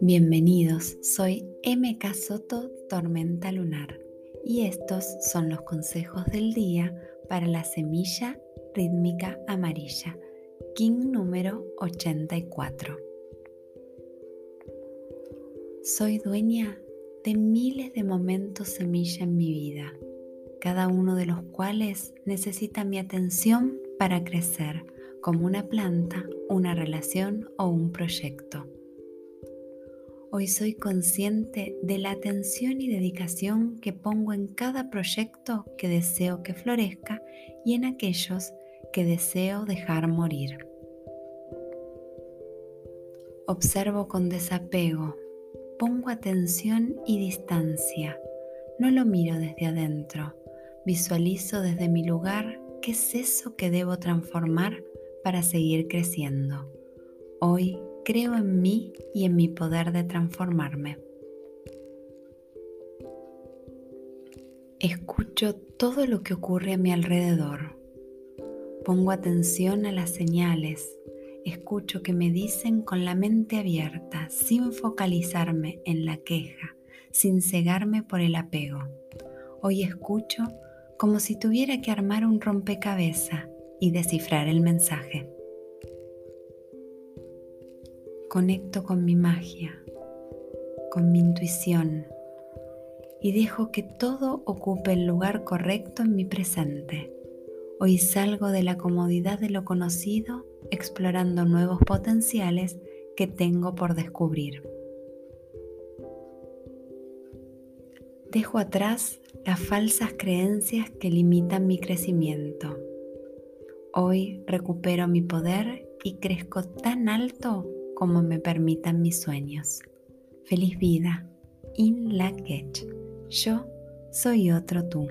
Bienvenidos, soy MK Soto Tormenta Lunar y estos son los consejos del día para la semilla rítmica amarilla, King número 84. Soy dueña de miles de momentos semilla en mi vida, cada uno de los cuales necesita mi atención para crecer como una planta, una relación o un proyecto. Hoy soy consciente de la atención y dedicación que pongo en cada proyecto que deseo que florezca y en aquellos que deseo dejar morir. Observo con desapego, pongo atención y distancia. No lo miro desde adentro, visualizo desde mi lugar qué es eso que debo transformar para seguir creciendo. Hoy creo en mí y en mi poder de transformarme. Escucho todo lo que ocurre a mi alrededor. Pongo atención a las señales. Escucho que me dicen con la mente abierta, sin focalizarme en la queja, sin cegarme por el apego. Hoy escucho como si tuviera que armar un rompecabezas y descifrar el mensaje conecto con mi magia, con mi intuición y dejo que todo ocupe el lugar correcto en mi presente. Hoy salgo de la comodidad de lo conocido explorando nuevos potenciales que tengo por descubrir. Dejo atrás las falsas creencias que limitan mi crecimiento. Hoy recupero mi poder y crezco tan alto como me permitan mis sueños. Feliz vida. In la Yo soy otro tú.